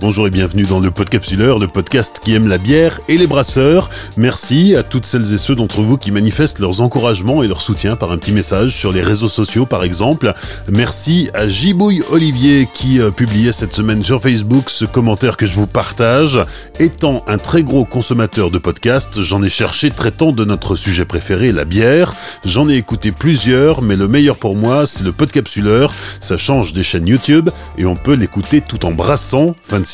Bonjour et bienvenue dans le Podcapsuleur, le podcast qui aime la bière et les brasseurs. Merci à toutes celles et ceux d'entre vous qui manifestent leurs encouragements et leur soutien par un petit message sur les réseaux sociaux par exemple. Merci à Gibouille Olivier qui euh, publiait cette semaine sur Facebook ce commentaire que je vous partage. Étant un très gros consommateur de podcasts, j'en ai cherché traitant de notre sujet préféré, la bière. J'en ai écouté plusieurs, mais le meilleur pour moi, c'est le Podcapsuleur. Ça change des chaînes YouTube et on peut l'écouter tout en brassant. Fin de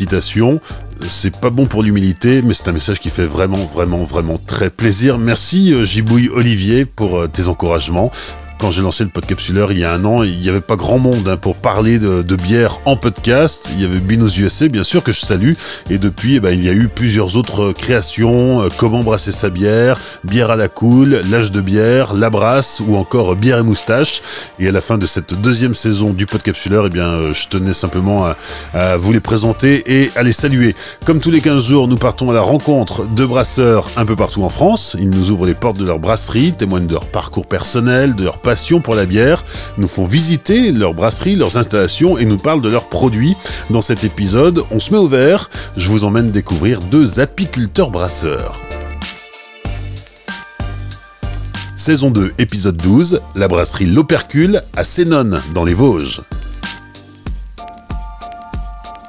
C'est pas bon pour l'humilité, mais c'est un message qui fait vraiment, vraiment, vraiment très plaisir. Merci euh, Gibouille Olivier pour euh, tes encouragements quand j'ai lancé le podcapsuleur il y a un an, il n'y avait pas grand monde hein, pour parler de, bière en podcast. Il y avait Binos USA, bien sûr, que je salue. Et depuis, eh ben, il y a eu plusieurs autres créations. Euh, comment brasser sa bière, bière à la cool, l'âge de bière, la brasse ou encore bière et moustache. Et à la fin de cette deuxième saison du podcapsuleur, eh bien, euh, je tenais simplement à, vous les présenter et à les saluer. Comme tous les 15 jours, nous partons à la rencontre de brasseurs un peu partout en France. Ils nous ouvrent les portes de leur brasserie, témoignent de leur parcours personnel, de leur passion pour la bière, nous font visiter leurs brasseries, leurs installations et nous parlent de leurs produits. Dans cet épisode, on se met au vert, je vous emmène découvrir deux apiculteurs brasseurs. Saison 2, épisode 12, la brasserie L'Opercule à Sénone, dans les Vosges.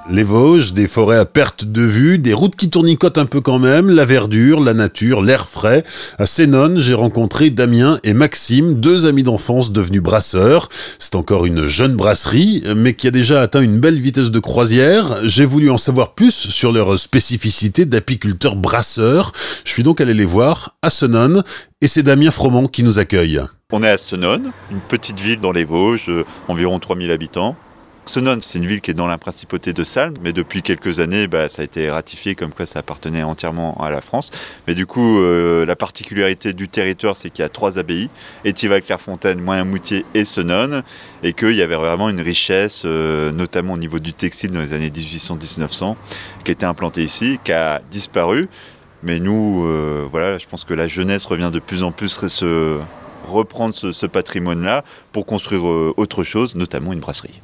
Les Vosges, des forêts à perte de vue, des routes qui tournicotent un peu quand même, la verdure, la nature, l'air frais. À Sénone, j'ai rencontré Damien et Maxime, deux amis d'enfance devenus brasseurs. C'est encore une jeune brasserie, mais qui a déjà atteint une belle vitesse de croisière. J'ai voulu en savoir plus sur leur spécificité d'apiculteurs brasseurs. Je suis donc allé les voir à Sénone, et c'est Damien Froment qui nous accueille. On est à Sénone, une petite ville dans les Vosges, euh, environ 3000 habitants. Senon, c'est une ville qui est dans la principauté de Salm, mais depuis quelques années, bah, ça a été ratifié comme quoi ça appartenait entièrement à la France. Mais du coup, euh, la particularité du territoire, c'est qu'il y a trois abbayes, Étival, Clairefontaine, Moyen-Moutier et Senon, et qu'il y avait vraiment une richesse, euh, notamment au niveau du textile dans les années 1800-1900, qui était implantée ici, qui a disparu. Mais nous, euh, voilà, je pense que la jeunesse revient de plus en plus se reprendre ce patrimoine-là pour construire autre chose, notamment une brasserie.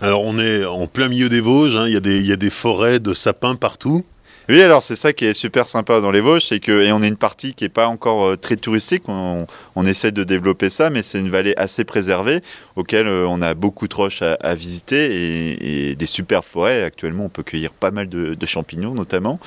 Alors on est en plein milieu des Vosges, hein. il, y a des, forêts de sapins partout. Oui, alors c'est ça qui est super sympa dans les Vosges, c'est que et on est une partie qui n'est pas encore euh, très touristique. On, essaie de développer ça, mais c'est une vallée assez préservée auquel euh, on a beaucoup de roches à, visiter et, des super forêts. Actuellement, on peut cueillir pas mal de, champignons, notamment.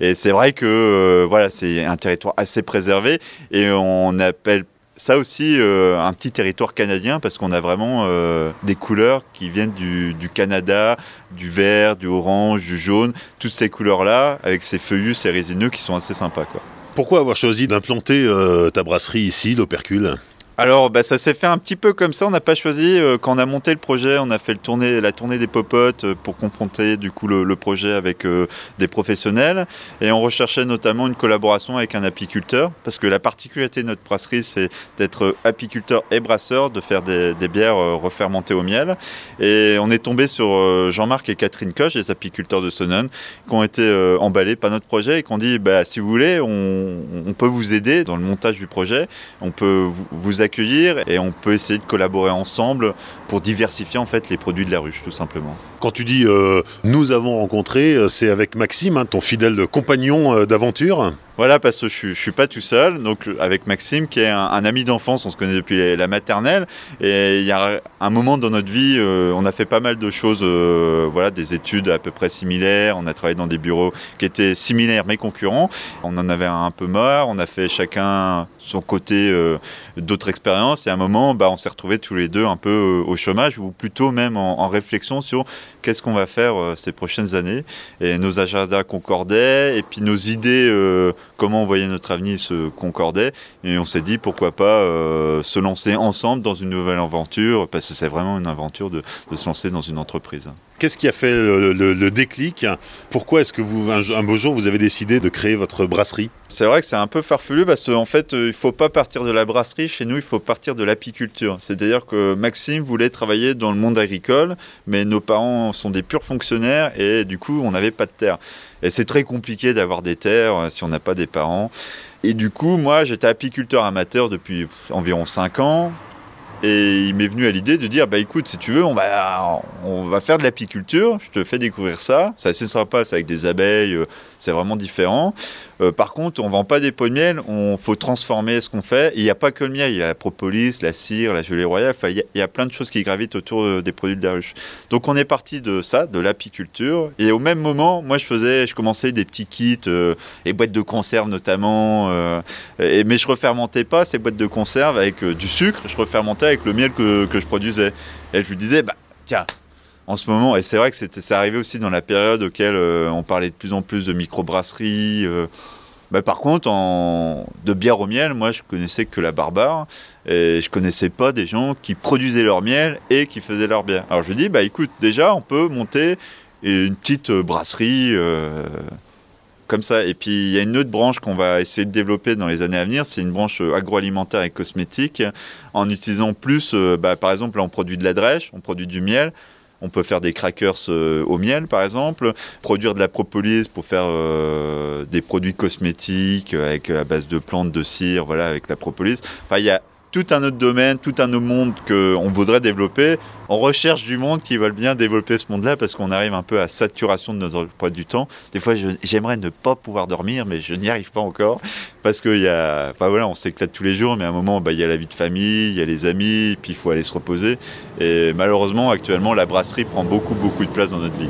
Et c'est vrai que euh, voilà, c'est un territoire assez préservé et on appelle ça aussi, euh, un petit territoire canadien parce qu'on a vraiment euh, des couleurs qui viennent du, Canada, du vert, du orange, du jaune, toutes ces couleurs-là, avec ces feuillus, ces résineux qui sont assez sympas. Quoi. Pourquoi avoir choisi d'implanter euh, ta brasserie ici, l'Opercule? Alors, bah, ça s'est fait un petit peu comme ça. On n'a pas choisi. Euh, quand on a monté le projet, on a fait le la tournée des popotes euh, pour confronter du coup le, projet avec euh, des professionnels. Et on recherchait notamment une collaboration avec un apiculteur, parce que la particularité de notre brasserie, c'est d'être apiculteur et brasseur, de faire des, bières refermentées au miel. Et on est tombé sur Jean-Marc et Catherine Koch, les apiculteurs de Sonnen, qui ont été emballés par notre projet et qui ont dit bah, si vous voulez, on, peut vous aider dans le montage du projet. On peut vous, vous accueillir et on peut essayer de collaborer ensemble pour diversifier en fait les produits de la ruche tout simplement. Quand tu dis euh, nous avons rencontré, euh, c'est avec Maxime, hein, ton fidèle compagnon euh, d'aventure voilà, parce que je ne suis pas tout seul, donc avec Maxime, qui est un, ami d'enfance, on se connaît depuis la maternelle, et il y a un moment dans notre vie, on a fait pas mal de choses, voilà, des études à peu près similaires, on a travaillé dans des bureaux qui étaient similaires mais concurrents, on en avait un peu marre, on a fait chacun son côté d'autres expériences, et à un moment, bah, on s'est retrouvés tous les deux un peu au chômage, ou plutôt même en réflexion sur qu'est-ce qu'on va faire euh, ces prochaines années. Et nos agendas concordaient, et puis nos idées, euh, comment on voyait notre avenir se concordaient. Et on s'est dit, pourquoi pas euh, se lancer ensemble dans une nouvelle aventure, parce que c'est vraiment une aventure de, se lancer dans une entreprise. Qu'est-ce qui a fait le, déclic? Pourquoi est-ce que vous, un, beau jour, vous avez décidé de créer votre brasserie? C'est vrai que c'est un peu farfelu parce qu'en fait, il ne faut pas partir de la brasserie. Chez nous, il faut partir de l'apiculture. C'est-à-dire que Maxime voulait travailler dans le monde agricole, mais nos parents sont des purs fonctionnaires et du coup, on n'avait pas de terre. Et c'est très compliqué d'avoir des terres euh, si on n'a pas des parents. Et du coup, moi, j'étais apiculteur amateur depuis environ 5 ans. Et il m'est venu à l'idée de dire, bah écoute, si tu veux, on va, on va faire de l'apiculture, je te fais découvrir ça. C'est assez sympa, c'est avec des abeilles, euh, c'est vraiment différent. Euh, par contre, on vend pas des pots de miel, on faut transformer ce qu'on fait. Il n'y a pas que le miel, il y a la propolis, la cire, la gelée royale. Il y, a, plein de choses qui gravitent autour euh, des produits de la ruche. Donc, on est parti de ça, de l'apiculture. Et au même moment, moi, je faisais, je commençais des petits kits, euh, et boîtes de conserve notamment. et, mais je refermentais pas ces boîtes de conserve avec du sucre. Je refermentais avec le miel que, que je produisais. Et je lui disais, bah tiens, en ce moment. Et c'est vrai que c'est arrivé aussi dans la période auquel euh, on parlait de plus en plus de microbrasserie. Euh. Bah, par contre, de bière au miel, moi je connaissais que la barbare et je connaissais pas des gens qui produisaient leur miel et qui faisaient leur bière. Alors je dis, bah écoute, déjà on peut monter une petite brasserie euh, comme ça. Et puis il y a une autre branche qu'on va essayer de développer dans les années à venir, c'est une branche agroalimentaire et cosmétique en utilisant plus, bah, par exemple, là on produit de la drèche, on produit du miel. On peut faire des crackers euh, au miel, par exemple, produire de la propolis pour faire euh, des produits cosmétiques avec à base de plantes, de cire, voilà, avec la propolis. Tout un autre domaine, tout un autre monde qu'on voudrait développer. On recherche du monde qui veulent bien développer ce monde-là parce qu'on arrive un peu à saturation de notre emploi du temps. Des fois, j'aimerais ne pas pouvoir dormir, mais je n'y arrive pas encore parce qu'il y a, bah voilà, on s'éclate tous les jours, mais à un moment, bah, il y a la vie de famille, il y a les amis, puis il faut aller se reposer. Et malheureusement, actuellement, la brasserie prend beaucoup, beaucoup de place dans notre vie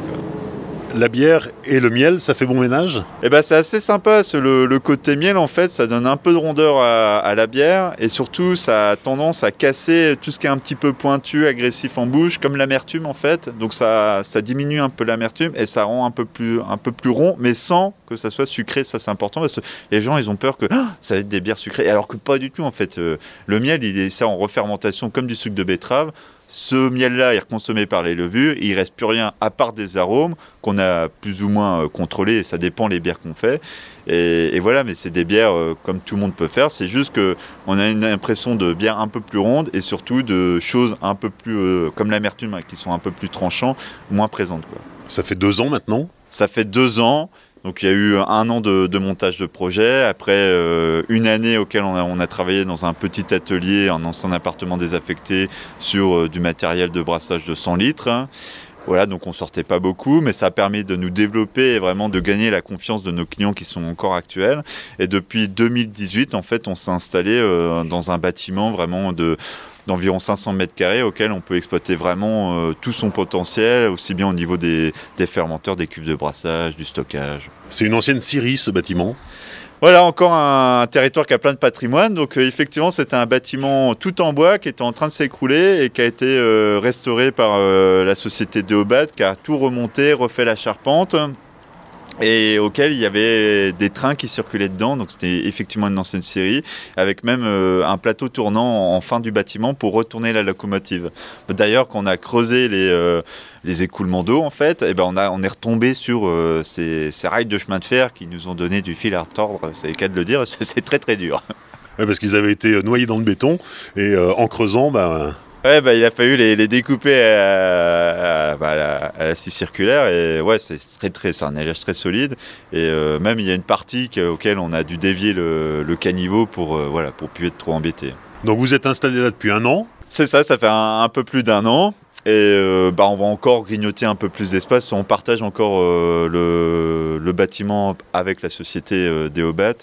la bière et le miel, ça fait bon ménage? Eh ben, c'est assez sympa. Le, le, côté miel, en fait, ça donne un peu de rondeur à, la bière et surtout, ça a tendance à casser tout ce qui est un petit peu pointu, agressif en bouche, comme l'amertume en fait. Donc ça, ça diminue un peu l'amertume et ça rend un peu plus, un peu plus rond, mais sans que ça soit sucré. Ça, c'est important parce que les gens, ils ont peur que ah, ça va être des bières sucrées, alors que pas du tout en fait. Euh, le miel, il est ça en refermentation comme du sucre de betterave. Ce miel-là est consommé par les levures, il reste plus rien à part des arômes qu'on a plus ou moins euh, contrôlés, et ça dépend les bières qu'on fait. Et, voilà, mais c'est des bières euh, comme tout le monde peut faire, c'est juste qu'on a une impression de bière un peu plus ronde et surtout de choses un peu plus, euh, comme l'amertume, hein, qui sont un peu plus tranchants, moins présentes. Ça fait deux ans maintenant? Ça fait deux ans. Donc il y a eu un an de, montage de projet, après euh, une année auquel on a, travaillé dans un petit atelier, un ancien appartement désaffecté sur euh, du matériel de brassage de 100 litres. Voilà, donc on sortait pas beaucoup, mais ça a permis de nous développer et vraiment de gagner la confiance de nos clients qui sont encore actuels. Et depuis 2018, en fait, on s'est installé euh, dans un bâtiment vraiment de d'environ 500 mètres carrés auquel on peut exploiter vraiment euh, tout son potentiel, aussi bien au niveau des, fermenteurs, des cuves de brassage, du stockage. C'est une ancienne scierie ce bâtiment voilà, encore un, territoire qui a plein de patrimoine. Donc, euh, effectivement, c'était un bâtiment tout en bois qui était en train de s'écrouler et qui a été euh, restauré par la société Deobat, qui a tout remonté, refait la charpente et auquel il y avait des trains qui circulaient dedans. Donc c'était effectivement une ancienne série, avec même euh, un plateau tournant en, fin du bâtiment pour retourner la locomotive. D'ailleurs, quand on a creusé les, euh, les écoulements d'eau, en fait, et eh ben on, a, est retombé sur euh, ces, rails de chemin de fer qui nous ont donné du fil à retordre. C'est le cas de le dire, c'est très très dur. parce qu'ils avaient été noyés dans le béton et en creusant, ben, Ouais, bah, il a fallu les, découper à, bah, à, la, scie circulaire et ouais, c'est très très, c'est un alliage très solide et euh, même il y a une partie auquel on a dû dévier le, caniveau pour euh, voilà pour plus être trop embêté. Donc vous êtes installé là depuis un an C'est ça, ça fait un peu plus d'un an. Et euh, bah, on va encore grignoter un peu plus d'espace. On partage encore euh, le, bâtiment avec la société euh.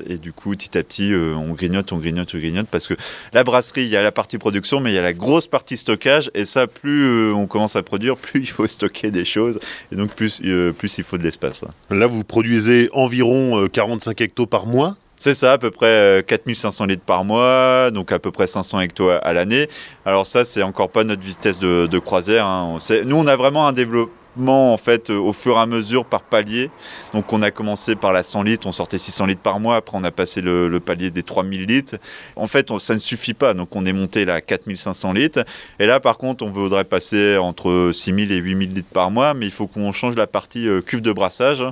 Et du coup, petit à petit, on grignote, on grignote, on grignote. Parce que la brasserie, il y a la partie production, mais il y a la grosse partie stockage. Et ça, plus on commence à produire, plus il faut stocker des choses. Et donc, plus, plus il faut de l'espace. Là, vous produisez environ 45 hectos par mois c'est ça, à peu près 4500 euh, litres par mois, donc à peu près 500 hectos à l'année. Alors ça, c'est encore pas notre vitesse de, croisière. Hein. Nous, on a vraiment un développement en fait euh, au fur et à mesure par palier. Donc on a commencé par la 100 litres, on sortait 600 litres par mois, après on a passé le, palier des 3000 litres. En fait, ça ne suffit pas, donc on est monté là à 4500 litres. Et là par contre, on voudrait passer entre 6000 et 8000 litres par mois, mais il faut qu'on change la partie euh, cuve de brassage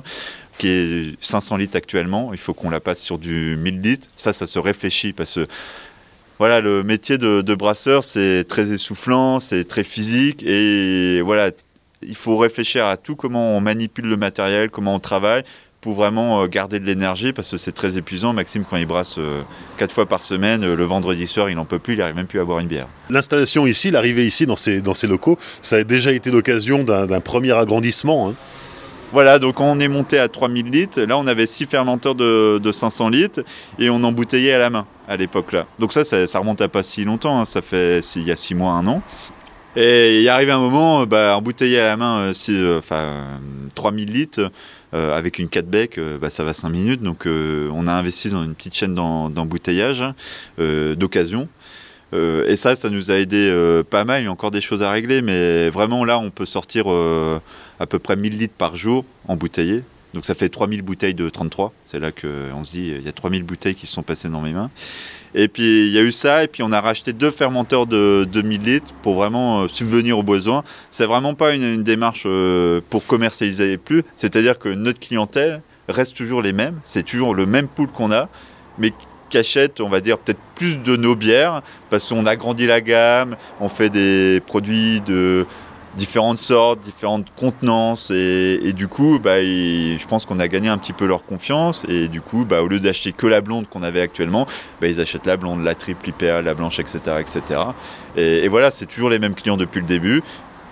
qui est 500 litres actuellement. Il faut qu'on la passe sur du 1000 litres. Ça, ça se réfléchit parce que voilà, le métier de, brasseur, c'est très essoufflant, c'est très physique et voilà, il faut réfléchir à tout comment on manipule le matériel, comment on travaille pour vraiment garder de l'énergie parce que c'est très épuisant. Maxime, quand il brasse quatre fois par semaine, le vendredi soir, il n'en peut plus, il n'arrive même plus à boire une bière. L'installation ici, l'arrivée ici dans ces, dans ces locaux, ça a déjà été l'occasion d'un premier agrandissement. Hein. Voilà, donc on est monté à 3000 litres. Là, on avait 6 fermenteurs de, 500 litres et on embouteillait à la main à l'époque là. Donc ça, ça, remonte à pas si longtemps, hein. ça fait il y a 6 mois, un an. Et il est arrivé un moment, bah, embouteiller à la main euh, enfin, 3000 litres euh, avec une 4 bec, euh, bah, ça va 5 minutes. Donc on a investi dans une petite chaîne d'embouteillage d'occasion. et ça, ça nous a aidé pas mal. Il y a encore des choses à régler, mais vraiment là, on peut sortir à peu près 1000 litres par jour embouteillés. Donc ça fait 3000 bouteilles de 33. C'est là qu'on se dit, il y a 3000 bouteilles qui se sont passées dans mes mains. Et puis il y a eu ça, et puis on a racheté deux fermenteurs de 2000 litres pour vraiment euh, subvenir aux besoins. C'est vraiment pas une, démarche euh, pour commercialiser plus. C'est-à-dire que notre clientèle reste toujours les mêmes. C'est toujours le même pool qu'on a, mais qui achète, on va dire, peut-être plus de nos bières, parce qu'on a grandi la gamme, on fait des produits de différentes sortes, différentes contenances et, du coup bah, je pense qu'on a gagné un petit peu leur confiance et du coup bah, au lieu d'acheter que la blonde qu'on avait actuellement bah, ils achètent la blonde, la triple IPA, la blanche etc etc et, et voilà c'est toujours les mêmes clients depuis le début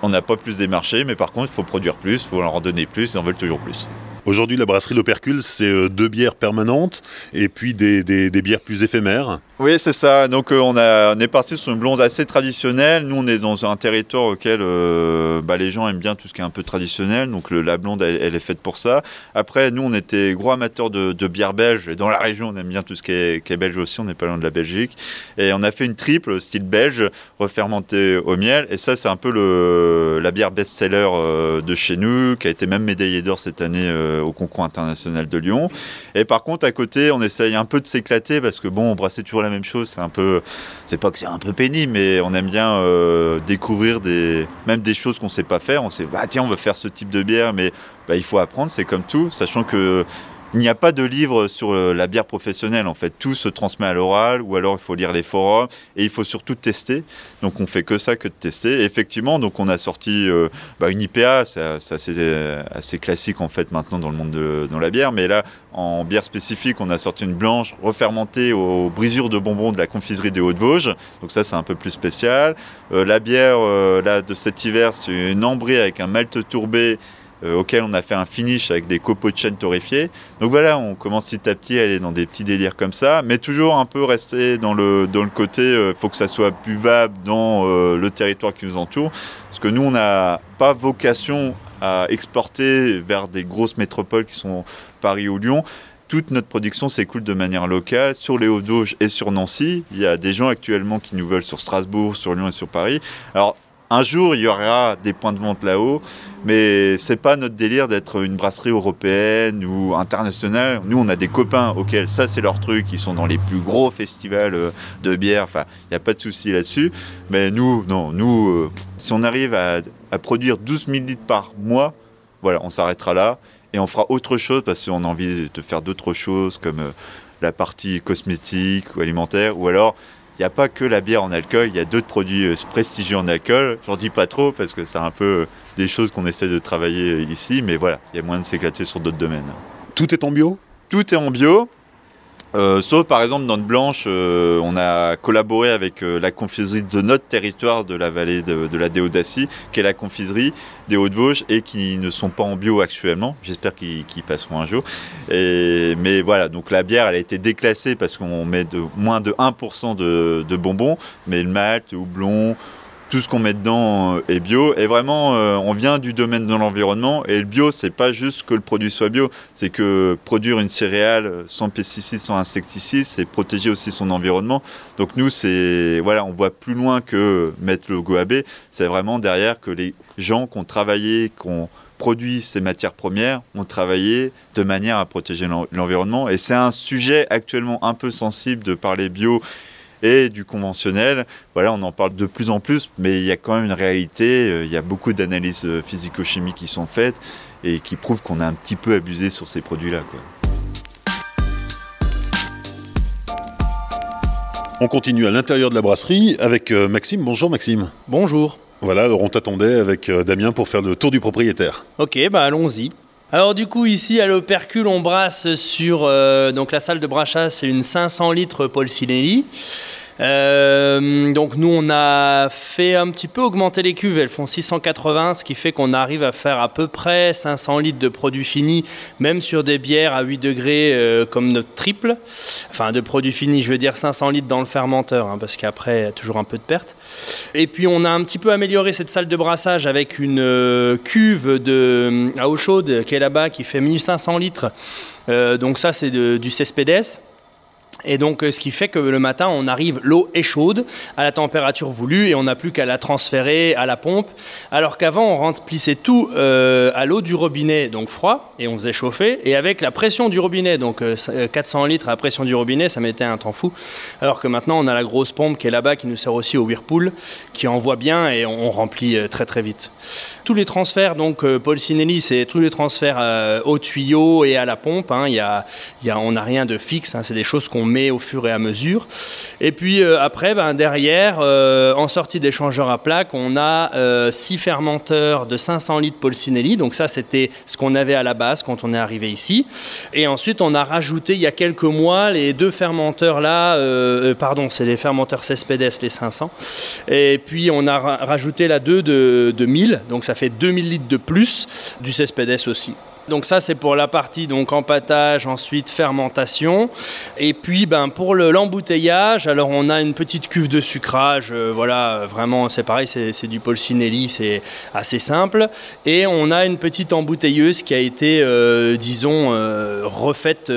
on n'a pas plus des marchés mais par contre il faut produire plus, il faut leur donner plus et on veut toujours plus. Aujourd'hui, la brasserie L'Opercule, c'est euh, deux bières permanentes et puis des, bières plus éphémères. Oui, c'est ça. Donc, euh, on, a, on est parti sur une blonde assez traditionnelle. Nous, on est dans un territoire auquel euh, bah, les gens aiment bien tout ce qui est un peu traditionnel. Donc, la blonde, elle, est faite pour ça. Après, nous, on était gros amateurs de, de bière belge. Et dans la région, on aime bien tout ce qui est, belge aussi. On n'est pas loin de la Belgique. Et on a fait une triple, style belge, refermentée au miel. Et ça, c'est un peu le, la bière best-seller de chez nous, qui a été même médaillée d'or cette année au concours international de Lyon. Et par contre, à côté, on essaye un peu de s'éclater parce que bon, brasser toujours la même chose, c'est un peu, c'est pas que c'est un peu pénible, mais on aime bien euh, découvrir des, même des choses qu'on sait pas faire. On sait, bah tiens, on veut faire ce type de bière, mais bah, il faut apprendre, c'est comme tout, sachant que il n'y a pas de livre sur euh, la bière professionnelle en fait. Tout se transmet à l'oral ou alors il faut lire les forums et il faut surtout tester. Donc on fait que ça que de tester. Effectivement, donc on a sorti euh, bah, une IPA, c'est assez, assez, classique en fait maintenant dans le monde de dans la bière. Mais là, en bière spécifique, on a sorti une blanche refermentée aux brisures de bonbons de la confiserie des Hauts-de-Vosges. Donc ça, c'est un peu plus spécial. Euh, la bière là de cet hiver, c'est une ambrée avec un malt tourbé euh, auquel on a fait un finish avec des copeaux de chêne torréfiés. Donc voilà, on commence petit à petit à aller dans des petits délires comme ça, mais toujours un peu rester dans le, dans le côté, euh, faut que ça soit buvable dans euh, le territoire qui nous entoure, parce que nous, on n'a pas vocation à exporter vers des grosses métropoles qui sont Paris ou Lyon toute notre production s'écoule de manière locale sur les Hauts-de-Vosges et sur Nancy. Il y a des gens actuellement qui nous veulent sur Strasbourg, sur Lyon et sur Paris. Alors, un jour, il y aura des points de vente là-haut, mais c'est pas notre délire d'être une brasserie européenne ou internationale. Nous, on a des copains auxquels ça, c'est leur truc. Ils sont dans les plus gros festivals euh, de bière. Enfin, il n'y a pas de souci là-dessus. Mais nous, non, nous, euh, si on arrive à, produire 12 000 litres par mois, voilà, on s'arrêtera là et on fera autre chose parce qu'on a envie de faire d'autres choses comme euh, la partie cosmétique ou alimentaire ou alors il n'y a pas que la bière en alcool, il y a d'autres produits euh, prestigieux en alcool. J'en dis pas trop parce que c'est un peu euh, des choses qu'on essaie de travailler euh, ici, mais voilà, il y a moyen de s'éclater sur d'autres domaines. Tout est en bio? Tout est en bio. Euh, sauf par exemple dans Blanche, euh, on a collaboré avec euh, la confiserie de notre territoire de la vallée de, la Déodacie, qui est la confiserie des Hauts-de-Vosges et qui ne sont pas en bio actuellement. J'espère qu'ils passeront un jour. mais voilà, donc la bière, elle a été déclassée parce qu'on met de, moins de 1% de, de bonbons, mais le malt, le houblon, tout ce qu'on met dedans euh, est bio. Et vraiment, euh, on vient du domaine de l'environnement. Et le bio, c'est pas juste que le produit soit bio, c'est que produire une céréale sans pesticides, sans insecticides, c'est protéger aussi son environnement. Donc nous, c'est voilà, on voit plus loin que mettre le logo AB. C'est vraiment derrière que les gens qui ont travaillé, qui ont produit ces matières premières ont travaillé de manière à protéger l'environnement. Et c'est un sujet actuellement un peu sensible de parler bio et du conventionnel. Voilà, on en parle de plus en plus, mais il y a quand même une réalité. Euh, il y a beaucoup d'analyses euh, physico-chimiques qui sont faites et qui prouvent qu'on a un petit peu abusé sur ces produits-là. On continue à l'intérieur de la brasserie avec euh, Maxime. Bonjour Maxime. Bonjour. Voilà, alors on t'attendait avec Damien pour faire le tour du propriétaire. Ok, bah allons-y. Alors du coup ici à l'Opercule on brasse sur euh, donc la salle de brassage c'est une 500 litres Paul Sinelli. Euh, donc nous, on a fait un petit peu augmenter les cuves. Elles font 680, ce qui fait qu'on arrive à faire à peu près 500 litres de produits finis, même sur des bières à 8 degrés euh, comme notre triple. Enfin, de produits finis, je veux dire 500 litres dans le fermenteur, hein, parce qu'après, il y a toujours un peu de perte. Et puis, on a un petit peu amélioré cette salle de brassage avec une euh, cuve de, à eau chaude qui est là-bas, qui fait 1500 litres. donc ça, c'est du Cespedes. Et donc, euh, ce qui fait que le matin, on arrive, l'eau est chaude, à la température voulue, et on n'a plus qu'à la transférer à la pompe. Alors qu'avant, on remplissait tout euh, à l'eau du robinet, donc froid, et on faisait chauffer. Et avec la pression du robinet, donc 400 euh, litres à pression du robinet, ça mettait un temps fou. Alors que maintenant, on a la grosse pompe qui est là-bas, qui nous sert aussi au Whirlpool, qui envoie bien, et on, remplit très très vite. Tous les transferts, donc Paul Sinelli, c'est tous les transferts au tuyau et à la pompe. Hein. y a, y a, on n'a rien de fixe, hein. c'est des choses qu'on met au fur et à mesure. Et puis euh, après, ben, derrière, euh, en sortie d'échangeur à plaques, on a euh, six fermenteurs de 500 litres Polsinelli. Donc ça, c'était ce qu'on avait à la base quand on est arrivé ici. Et ensuite, on a rajouté il y a quelques mois les deux fermenteurs là, pardon, c'est les fermenteurs Cespedes, les 500. Et puis on a rajouté la 2 de, de 1000, donc ça fait 2000 litres de plus du Cespedes aussi. Donc ça c'est pour la partie donc empâtage, ensuite fermentation. Et puis ben, pour l'embouteillage, alors on a une petite cuve de sucrage, euh, voilà, vraiment c'est pareil, c'est du Polsinelli, c'est assez simple. Et on a une petite embouteilleuse qui a été, euh, disons, euh, refaite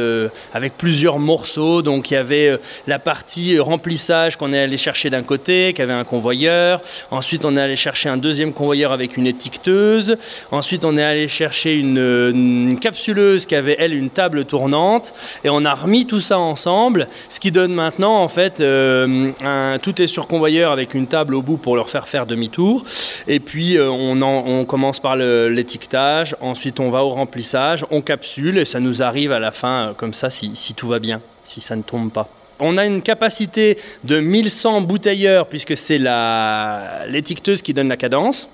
avec plusieurs morceaux. Donc il y avait la partie remplissage qu'on est allé chercher d'un côté, qui avait un convoyeur. Ensuite on est allé chercher un deuxième convoyeur avec une étiqueteuse. Ensuite on est allé chercher une capsuleuse qui avait, elle, une table tournante. Et on a remis tout ça ensemble, ce qui donne maintenant, en fait, euh, un, tout est sur convoyeur avec une table au bout pour leur faire faire demi-tour. Et puis, euh, on, on, commence par l'étiquetage, ensuite on va au remplissage, on capsule et ça nous arrive à la fin euh, comme ça si, si tout va bien, si ça ne tombe pas. On a une capacité de 1100 bouteilleurs puisque c'est l'étiqueteuse qui donne la cadence.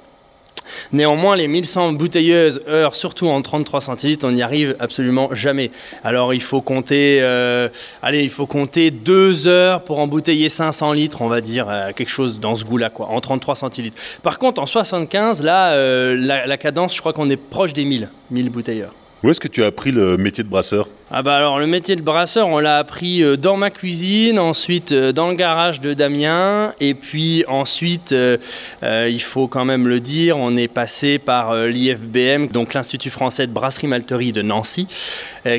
Néanmoins, les 1100 bouteilleuses heure, surtout en 33 centilitres, on n'y arrive absolument jamais. Alors il faut compter, euh, allez, il faut compter deux heures pour embouteiller 500 litres, on va dire, euh, quelque chose dans ce goût-là, quoi, en 33 centilitres. Par contre, en 75, là, euh, la, cadence, je crois qu'on est proche des 1000, 1000 bouteilleurs. Où est-ce que tu as appris le métier de brasseur? Ah bah alors le métier de brasseur, on l'a appris euh, dans ma cuisine, ensuite euh, dans le garage de Damien, et puis ensuite, euh, il faut quand même le dire, on est passé par l'IFBM, donc l'Institut français de brasserie malterie de Nancy,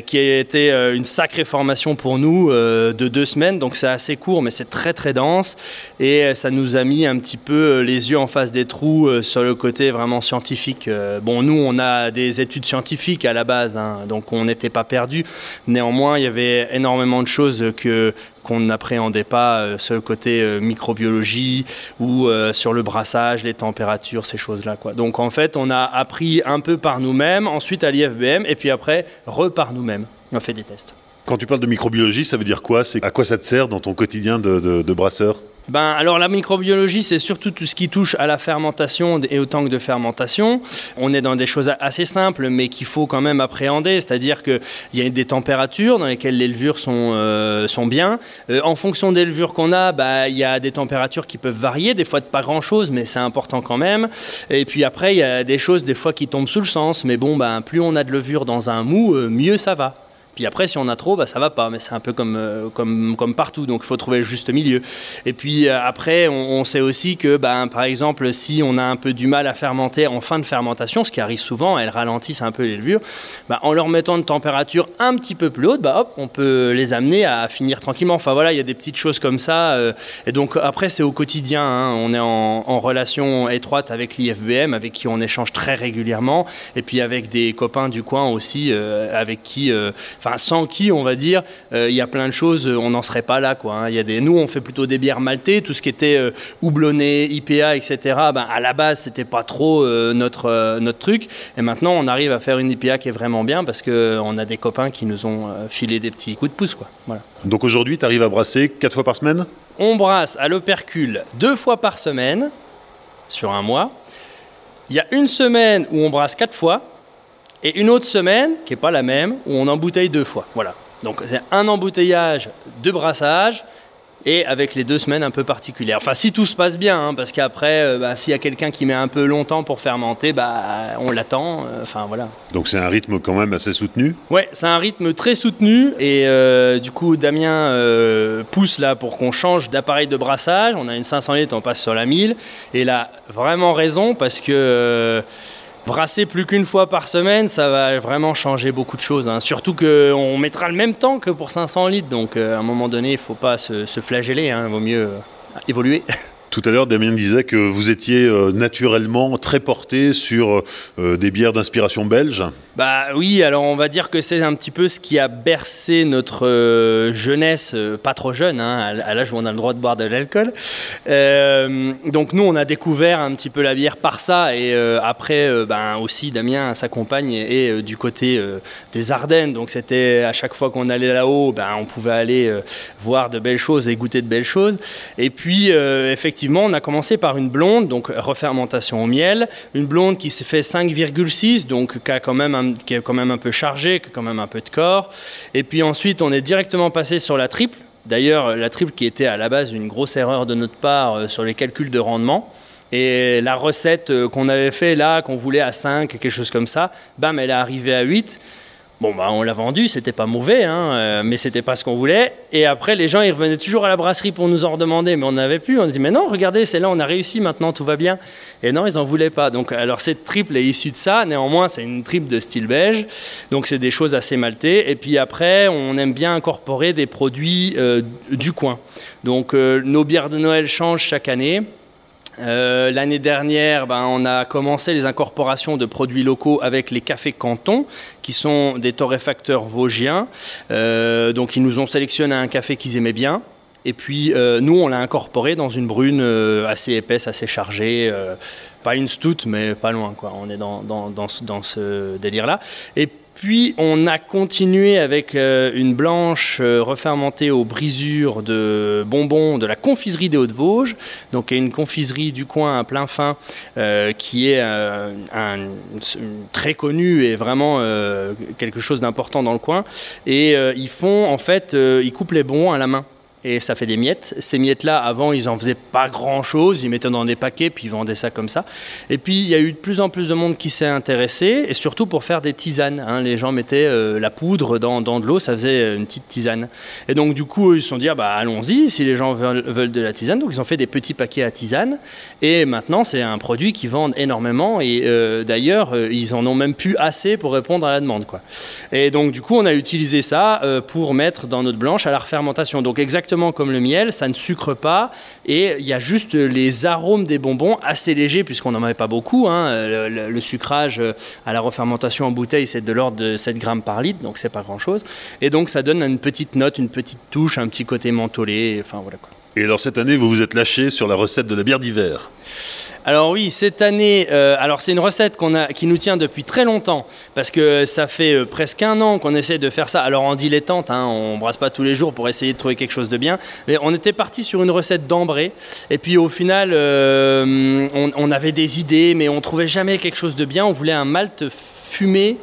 qui a été une sacrée formation pour nous de deux semaines, donc c'est assez court, mais c'est très très dense, et ça nous a mis un petit peu les yeux en face des trous sur le côté vraiment scientifique. bon, nous, on a des études scientifiques à la base, hein, donc on n'était pas perdu. Néanmoins, il y avait énormément de choses que qu'on n'appréhendait pas euh, sur le côté euh, microbiologie ou euh, sur le brassage, les températures, ces choses-là. Donc en fait, on a appris un peu par nous-mêmes, ensuite à l'IFBM, et puis après, re par nous-mêmes. On fait des tests. Quand tu parles de microbiologie, ça veut dire quoi? C'est à quoi ça te sert dans ton quotidien de brasseur? Ben, alors la microbiologie, c'est surtout tout ce qui touche à la fermentation et au tank de fermentation. On est dans des choses assez simples, mais qu'il faut quand même appréhender, c'est-à-dire qu'il y a des températures dans lesquelles les levures sont, euh, sont bien. Euh, en fonction des levures qu'on a, bah, il y a des températures qui peuvent varier, des fois de pas grand-chose, mais c'est important quand même. Et puis après, il y a des choses des fois qui tombent sous le sens, mais bon, ben, plus on a de levure dans un mou, euh, mieux ça va. Puis après, si on a trop, bah, ça va pas. Mais c'est un peu comme, euh, comme, comme partout. Donc il faut trouver le juste milieu. Et puis euh, après, on, sait aussi que, bah, par exemple, si on a un peu du mal à fermenter en fin de fermentation, ce qui arrive souvent, elles ralentissent un peu les levures, bah, en leur mettant une température un petit peu plus haute, bah, hop, on peut les amener à finir tranquillement. Enfin voilà, il y a des petites choses comme ça. Euh, et donc après, c'est au quotidien. Hein. On est en, en, relation étroite avec l'IFBM, avec qui on échange très régulièrement. Et puis avec des copains du coin aussi, avec qui enfin sans qui, on va dire, euh, il y a plein de choses, euh, on n'en serait pas là. Quoi, hein. y a des, nous, on fait plutôt des bières maltées, tout ce qui était euh, houblonné, IPA, etc. Ben, à la base, c'était pas trop notre, notre truc. Et maintenant, on arrive à faire une IPA qui est vraiment bien parce qu'on a des copains qui nous ont filé des petits coups de pouce. Quoi. Voilà. Donc aujourd'hui, tu arrives à brasser quatre fois par semaine? On brasse à l'opercule deux fois par semaine sur un mois. Il y a une semaine où on brasse quatre fois Et une autre semaine, qui n'est pas la même, où on embouteille deux fois. Voilà. Donc c'est un embouteillage, deux brassages, et avec les deux semaines un peu particulières. Enfin, si tout se passe bien, hein, parce qu'après, euh, bah, s'il y a quelqu'un qui met un peu longtemps pour fermenter, bah, on l'attend. Euh, enfin, voilà. Donc c'est un rythme quand même assez soutenu? Ouais, c'est un rythme très soutenu. Et euh, du coup, Damien pousse là pour qu'on change d'appareil de brassage. On a une 500 litres, on passe sur la 1000. Et a vraiment raison, parce que Brasser plus qu'une fois par semaine, ça va vraiment changer beaucoup de choses. Hein. Surtout qu'on mettra le même temps que pour 500 litres. Donc euh, à un moment donné, il ne faut pas se, flageller. Il hein. vaut mieux euh, évoluer. Tout à l'heure, Damien disait que vous étiez euh, naturellement très porté sur euh, des bières d'inspiration belge. Bah oui, alors on va dire que c'est un petit peu ce qui a bercé notre euh, jeunesse, pas trop jeune, hein, à l'âge où on a le droit de boire de l'alcool. donc nous, on a découvert un petit peu la bière par ça, et après, ben aussi Damien, sa compagne, est du côté des Ardennes. Donc c'était à chaque fois qu'on allait là-haut, ben, on pouvait aller voir de belles choses et goûter de belles choses. Et puis effectivement on a commencé par une blonde, donc refermentation au miel, une blonde qui s'est fait 5,6, donc qui, a quand même un, qui est quand même un peu chargée, qui a quand même un peu de corps. Et puis ensuite, on est directement passé sur la triple. D'ailleurs, la triple qui était à la base une grosse erreur de notre part euh, sur les calculs de rendement. Et la recette euh, qu'on avait fait là, qu'on voulait à 5, quelque chose comme ça, bam, elle est arrivée à 8. Bon, bah, on l'a vendu, c'était pas mauvais, hein, euh, mais c'était pas ce qu'on voulait. Et après, les gens, ils revenaient toujours à la brasserie pour nous en redemander, mais on n'avait plus. On dit, mais non, regardez, c'est là, on a réussi, maintenant tout va bien. Et non, ils en voulaient pas. Donc, alors, cette triple est issue de ça. Néanmoins, c'est une triple de style belge. Donc, c'est des choses assez maltées. Et puis après, on aime bien incorporer des produits euh, du coin. Donc, euh, nos bières de Noël changent chaque année. Euh, l'année dernière, ben, on a commencé les incorporations de produits locaux avec les cafés Canton, qui sont des torréfacteurs vosgiens. Euh, donc, ils nous ont sélectionné un café qu'ils aimaient bien. Et puis, euh, nous, on l'a incorporé dans une brune assez épaisse, assez chargée. pas une stout, mais pas loin. On est dans, dans ce délire-là. Et puis on a continué avec euh, une blanche euh, refermentée aux brisures de bonbons de la confiserie des Hauts-de-Vosges, donc une confiserie du coin à plein fin euh, qui est très connue et vraiment quelque chose d'important dans le coin. Et ils font en fait, ils coupent les bonbons à la main et ça fait des miettes. Ces miettes-là, avant, ils en faisaient pas grand-chose, ils mettaient dans des paquets, puis ils vendaient ça comme ça. Et puis, il y a eu de plus en plus de monde qui s'est intéressé, et surtout pour faire des tisanes. Hein. Les gens mettaient euh, la poudre dans, de l'eau, ça faisait euh, une petite tisane. Et donc, du coup, ils se sont dit, ah, bah, allons-y, si les gens veulent, de la tisane. Donc, ils ont fait des petits paquets à tisane. Et maintenant, c'est un produit qui vendent énormément, et euh, d'ailleurs, ils en ont même plus assez pour répondre à la demande. Quoi. Et donc, du coup, on a utilisé ça pour mettre dans notre blanche à la refermentation. Donc, exactement comme le miel, ça ne sucre pas et il y a juste les arômes des bonbons assez légers puisqu'on n'en avait pas beaucoup. Hein. Le, sucrage euh, à la refermentation en bouteille, c'est de l'ordre de 7 grammes par litre, donc c'est pas grand-chose. Et donc ça donne une petite note, une petite touche, un petit côté mentholé. Enfin voilà quoi. Et alors cette année, vous vous êtes lâché sur la recette de la bière d'hiver. Alors oui, cette année, euh, alors c'est une recette qu'on a, qui nous tient depuis très longtemps, parce que ça fait euh, presque un an qu'on essaie de faire ça. Alors en dilettante, hein, on brasse pas tous les jours pour essayer de trouver quelque chose de bien, mais on était parti sur une recette d'ambré, et puis au final, euh, on, avait des idées, mais on trouvait jamais quelque chose de bien. On voulait un malt fumé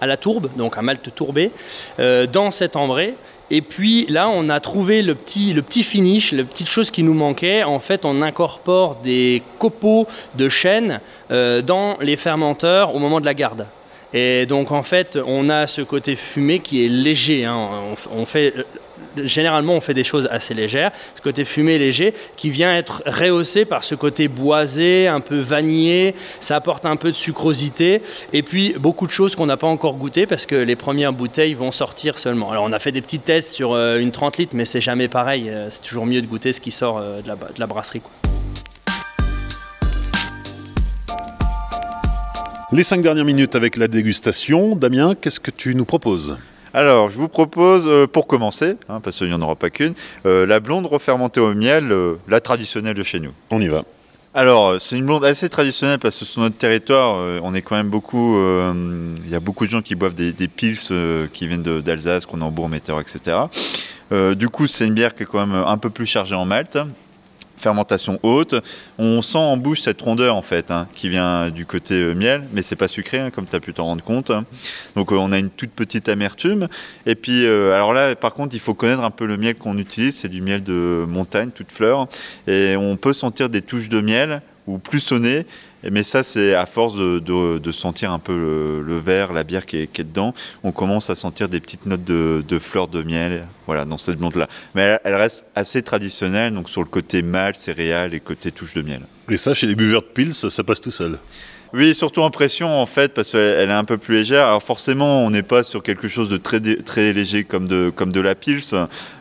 à la tourbe, donc un malt tourbé, dans cet ambré. Et puis là, on a trouvé le petit, le petit finish, la petite chose qui nous manquait. En fait, on incorpore des copeaux de chêne euh, dans les fermenteurs au moment de la garde. Et donc en fait, on a ce côté fumé qui est léger. Hein. Fait généralement on fait des choses assez légères. Ce côté fumé léger qui vient être rehaussé par ce côté boisé, un peu vanillé. Ça apporte un peu de sucrosité et puis beaucoup de choses qu'on n'a pas encore goûté parce que les premières bouteilles vont sortir seulement. Alors on a fait des petits tests sur euh, une 30 litres, mais c'est jamais pareil. Euh, c'est toujours mieux de goûter ce qui sort euh, de la brasserie. Les cinq dernières minutes avec la dégustation. Damien, qu'est-ce que tu nous proposes? Alors, je vous propose, euh, pour commencer, hein, parce qu'il n'y en aura pas qu'une, euh, la blonde refermentée au miel, euh, la traditionnelle de chez nous. On y va. Alors, c'est une blonde assez traditionnelle parce que sur notre territoire, on est quand même beaucoup. Il y a beaucoup de gens qui boivent des, des pils qui viennent d'Alsace, qu'on en Météor, etc. du coup, c'est une bière qui est quand même un peu plus chargée en malt. Fermentation haute. On sent en bouche cette rondeur en fait hein, qui vient du côté euh, miel, mais c'est pas sucré hein, comme tu as pu t'en rendre compte. Donc euh, on a une toute petite amertume. Et puis euh, alors là par contre il faut connaître un peu le miel qu'on utilise, c'est du miel de montagne, toute fleur, et on peut sentir des touches de miel ou plus sonner mais ça, c'est à force de, sentir un peu le, verre, la bière qui est, dedans, on commence à sentir des petites notes de, fleurs de miel, voilà, dans cette blonde-là. Mais elle, reste assez traditionnelle, donc sur le côté mâle, céréales et côté touche de miel. Et ça, chez les buveurs de pils, ça passe tout seul? Oui, surtout en pression en fait, parce qu'elle est un peu plus légère. Alors forcément, on n'est pas sur quelque chose de très, très léger comme de, comme de la pils,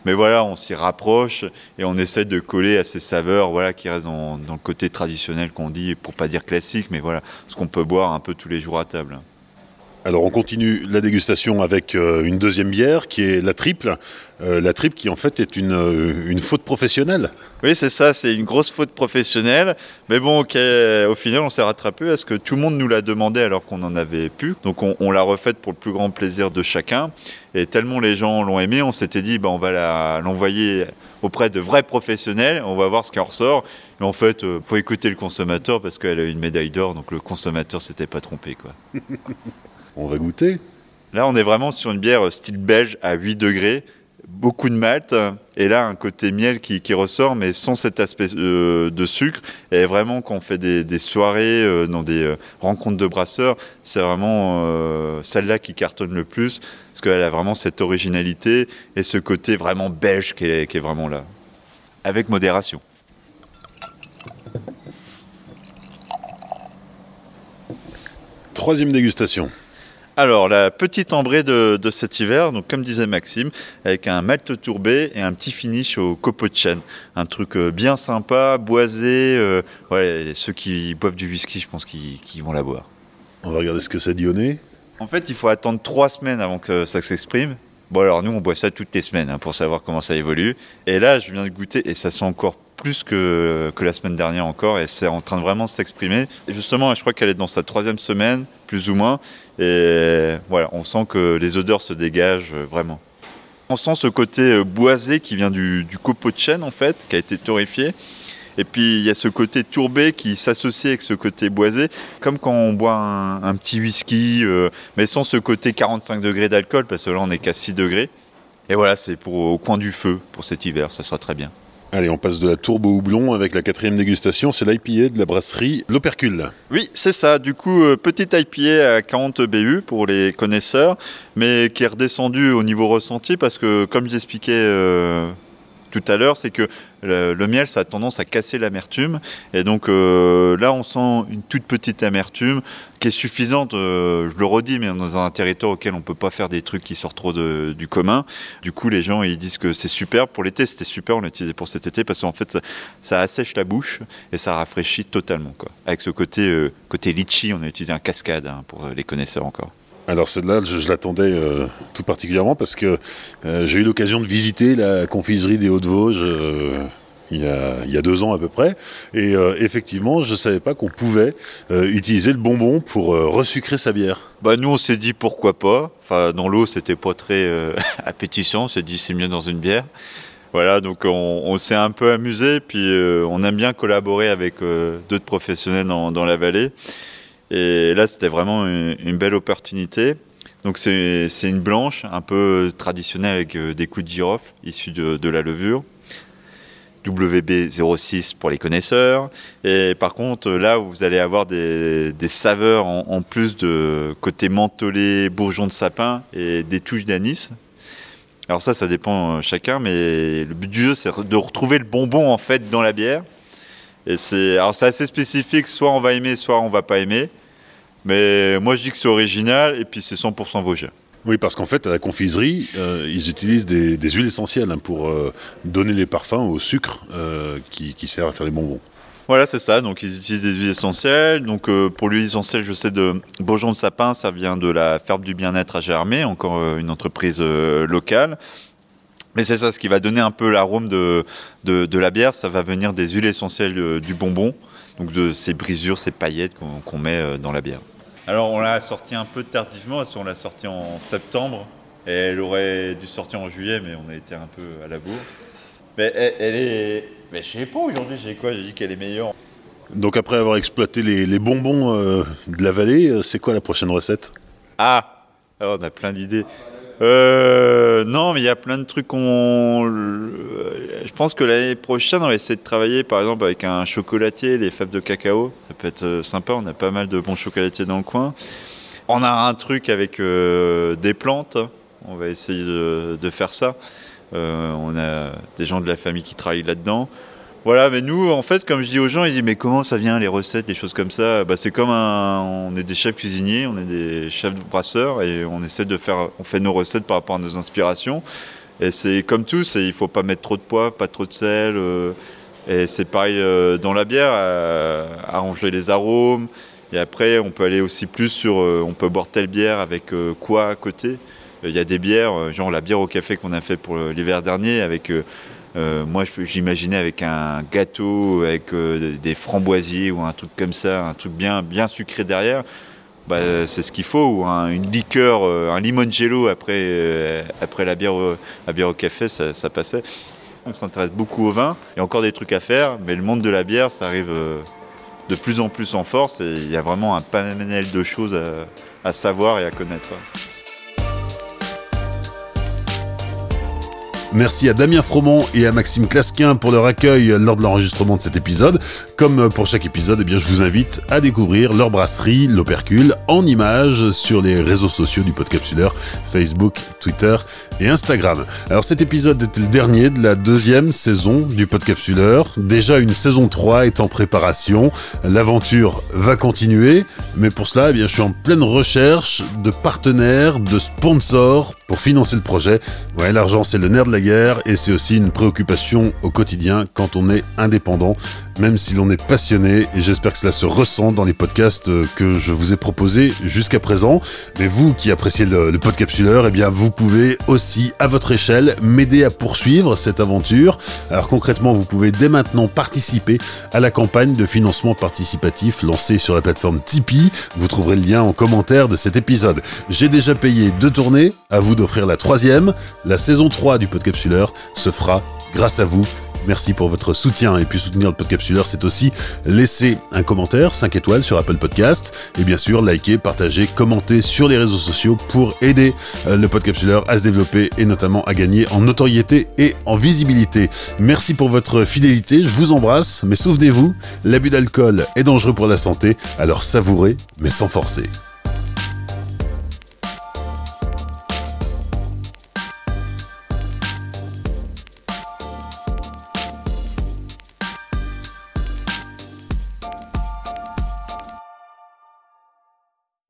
mais voilà, on s'y rapproche et on essaie de coller à ces saveurs voilà, qui restent dans, dans le côté traditionnel qu'on dit, pour pas dire classique, mais voilà, ce qu'on peut boire un peu tous les jours à table. Alors on continue la dégustation avec euh, une deuxième bière qui est la triple. Euh, la triple qui en fait est une, euh, une faute professionnelle. Oui c'est ça, c'est une grosse faute professionnelle. Mais bon au final on s'est rattrapé parce que tout le monde nous l'a demandé alors qu'on en avait plus. Donc on, l'a refaite pour le plus grand plaisir de chacun. Et tellement les gens l'ont aimé, on s'était dit bah, on va l'envoyer auprès de vrais professionnels, on va voir ce qui en ressort. Et en fait, il faut écouter le consommateur parce qu'elle a une médaille d'or, donc le consommateur s'était pas trompé. quoi. On va goûter. Là, on est vraiment sur une bière style belge à 8 degrés, beaucoup de malt, et là, un côté miel qui, ressort, mais sans cet aspect euh, de sucre. Et vraiment, quand on fait des, soirées euh, dans des euh, rencontres de brasseurs, c'est vraiment celle-là qui cartonne le plus, parce qu'elle a vraiment cette originalité et ce côté vraiment belge qui est vraiment là, avec modération. Troisième dégustation. Alors, la petite ambrée de, cet hiver, donc comme disait Maxime, avec un malt tourbé et un petit finish au copeau de chêne. Un truc euh, bien sympa, boisé. Euh, ceux qui boivent du whisky, je pense qu'ils vont la boire. On va regarder ce que ça dit au nez. En fait, il faut attendre trois semaines avant que ça s'exprime. Bon, alors nous, on boit ça toutes les semaines hein, pour savoir comment ça évolue. Et là, je viens de goûter et ça sent encore plus que, que la semaine dernière encore et c'est en train de vraiment s'exprimer. Et justement, je crois qu'elle est dans sa troisième semaine, plus ou moins. Et voilà, on sent que les odeurs se dégagent euh, vraiment. On sent ce côté euh, boisé qui vient du, copeau de chêne en fait, qui a été torréfié. Et puis il y a ce côté tourbé qui s'associe avec ce côté boisé, comme quand on boit un, petit whisky, euh, mais sans ce côté 45 degrés d'alcool, parce que là on est qu'à 6 degrés. Et voilà, c'est pour au coin du feu pour cet hiver, ça sera très bien. Allez, on passe de la tourbe au houblon avec la quatrième dégustation, c'est l'IPA de la brasserie L'Opercule. Oui, c'est ça. Du coup, euh, petite IPA à 40 BU pour les connaisseurs, mais qui est redescendu au niveau ressenti parce que, comme j'expliquais euh, tout à l'heure, c'est que le, miel, ça a tendance à casser l'amertume. Et donc euh, là, on sent une toute petite amertume qui est suffisante, euh, je le redis, mais dans un territoire auquel on ne peut pas faire des trucs qui sortent trop du commun. Du coup, les gens, ils disent que c'est super. Pour l'été, c'était super, on l'a utilisé pour cet été, parce qu'en fait, ça, assèche la bouche et ça rafraîchit totalement. Quoi. Avec ce côté, euh, côté litchi, on a utilisé un cascade hein, pour les connaisseurs encore. Alors celle-là, je, l'attendais euh, tout particulièrement parce que euh, j'ai eu l'occasion de visiter la confiserie des Hauts-de-Vosges euh, il, y a, deux ans à peu près. Et effectivement, je ne savais pas qu'on pouvait utiliser le bonbon pour resucrer sa bière. Bah nous, on s'est dit pourquoi pas. Enfin, dans l'eau, c'était pas très appétissant. On s'est dit c'est mieux dans une bière. Voilà, donc on, s'est un peu amusé, puis on aime bien collaborer avec d'autres professionnels dans la vallée. Et là, c'était vraiment une, belle opportunité. Donc c'est une blanche, un peu traditionnelle avec euh, des coups de girofle issus de, la levure. WB06 pour les connaisseurs. Et par contre, là vous allez avoir des, saveurs en, plus de côté mentholé, bourgeon de sapin et des touches d'anis. Alors ça, ça dépend euh, chacun, mais le but du jeu, c'est de retrouver le bonbon en fait dans la bière. Et c'est alors c'est assez spécifique, soit on va aimer, soit on va pas aimer. Mais moi, je dis que c'est original et puis c'est 100% vosgien. Oui, parce qu'en fait, à la confiserie, euh, ils utilisent des, huiles essentielles hein, pour euh, donner les parfums au sucre euh, qui, qui, sert à faire les bonbons. Voilà, c'est ça. Donc, ils utilisent des huiles essentielles. Donc, pour l'huile essentielle, je sais de bourgeon de sapin, ça vient de la ferme du bien-être à Germay, encore une entreprise locale. Mais c'est ça, ce qui va donner un peu l'arôme de, de, la bière, ça va venir des huiles essentielles du bonbon, donc de ces brisures, ces paillettes qu'on met dans la bière. Alors on l'a sorti un peu tardivement, parce qu'on l'a sorti en septembre, et elle aurait dû sortir en juillet, mais on a été un peu à la bourre. Mais elle, est. Mais je sais pas aujourd'hui, j'ai quoi J'ai dit qu'elle est meilleure. Donc après avoir exploité les, bonbons euh, de la vallée, euh, c'est quoi la prochaine recette? Ah, oh, On a plein d'idées. Euh, non, mais il y a plein de trucs qu'on. Je pense que l'année prochaine, on va essayer de travailler par exemple avec un chocolatier, les fèves de cacao. Ça peut être sympa, on a pas mal de bons chocolatiers dans le coin. On a un truc avec des plantes. On va essayer de faire ça. on a des gens de la famille qui travaillent là-dedans. Voilà, mais nous, en fait, comme je dis aux gens, ils disent mais comment ça vient les recettes, des choses comme ça? Bah, C'est comme un, on est des chefs cuisiniers, on est des chefs brasseurs et on essaie de faire, on fait nos recettes par rapport à nos inspirations. Et c'est comme tout, c'est il faut pas mettre trop de poids, pas trop de sel. Euh, et c'est pareil euh, dans la bière, arranger les arômes. Et après, on peut aller aussi plus sur, euh, on peut boire telle bière avec quoi à côté. Il y a des bières, genre la bière au café qu'on a fait pour l'hiver dernier avec euh, moi, j'imaginais avec un gâteau, avec euh, des framboisiers ou un truc comme ça, un truc bien, bien sucré derrière. Bah, c'est ce qu'il faut, ou une liqueur, euh, un limoncello après, après la, bière, la bière au café, ça, passait. On s'intéresse beaucoup au vin, il y a encore des trucs à faire, mais le monde de la bière, ça arrive de plus en plus en force il y a vraiment un panel de choses à savoir et à connaître. Merci à Damien Fromont et à Maxime Clasquin pour leur accueil lors de l'enregistrement de cet épisode. Comme pour chaque épisode, eh bien, je vous invite à découvrir leur brasserie, l'Opercule, en images sur les réseaux sociaux du Podcapsuleur, Facebook, Twitter et Instagram. Alors cet épisode était le dernier de la deuxième saison du Podcapsuleur. Déjà une saison 3 est en préparation. L'aventure va continuer, mais pour cela, eh bien, je suis en pleine recherche de partenaires, de sponsors pour financer le projet. Ouais, l'argent c'est le nerf de la et c'est aussi une préoccupation au quotidien quand on est indépendant même si l'on est passionné, et j'espère que cela se ressent dans les podcasts euh, que je vous ai proposés jusqu'à présent. Mais vous qui appréciez le, le podcapsuleur, eh bien vous pouvez aussi, à votre échelle, m'aider à poursuivre cette aventure. Alors concrètement, vous pouvez dès maintenant participer à la campagne de financement participatif lancée sur la plateforme Tipeee. Vous trouverez le lien en commentaire de cet épisode. J'ai déjà payé deux tournées, à vous d'offrir la troisième. La saison 3 du podcapsuleur se fera grâce à vous Merci pour votre soutien et puis soutenir le Podcapsuleur, c'est aussi laisser un commentaire, 5 étoiles sur Apple Podcast et bien sûr liker, partager, commenter sur les réseaux sociaux pour aider euh, le Podcapsuleur à se développer et notamment à gagner en notoriété et en visibilité. Merci pour votre fidélité, je vous embrasse, mais souvenez-vous, l'abus d'alcool est dangereux pour la santé, alors savourez mais sans forcer.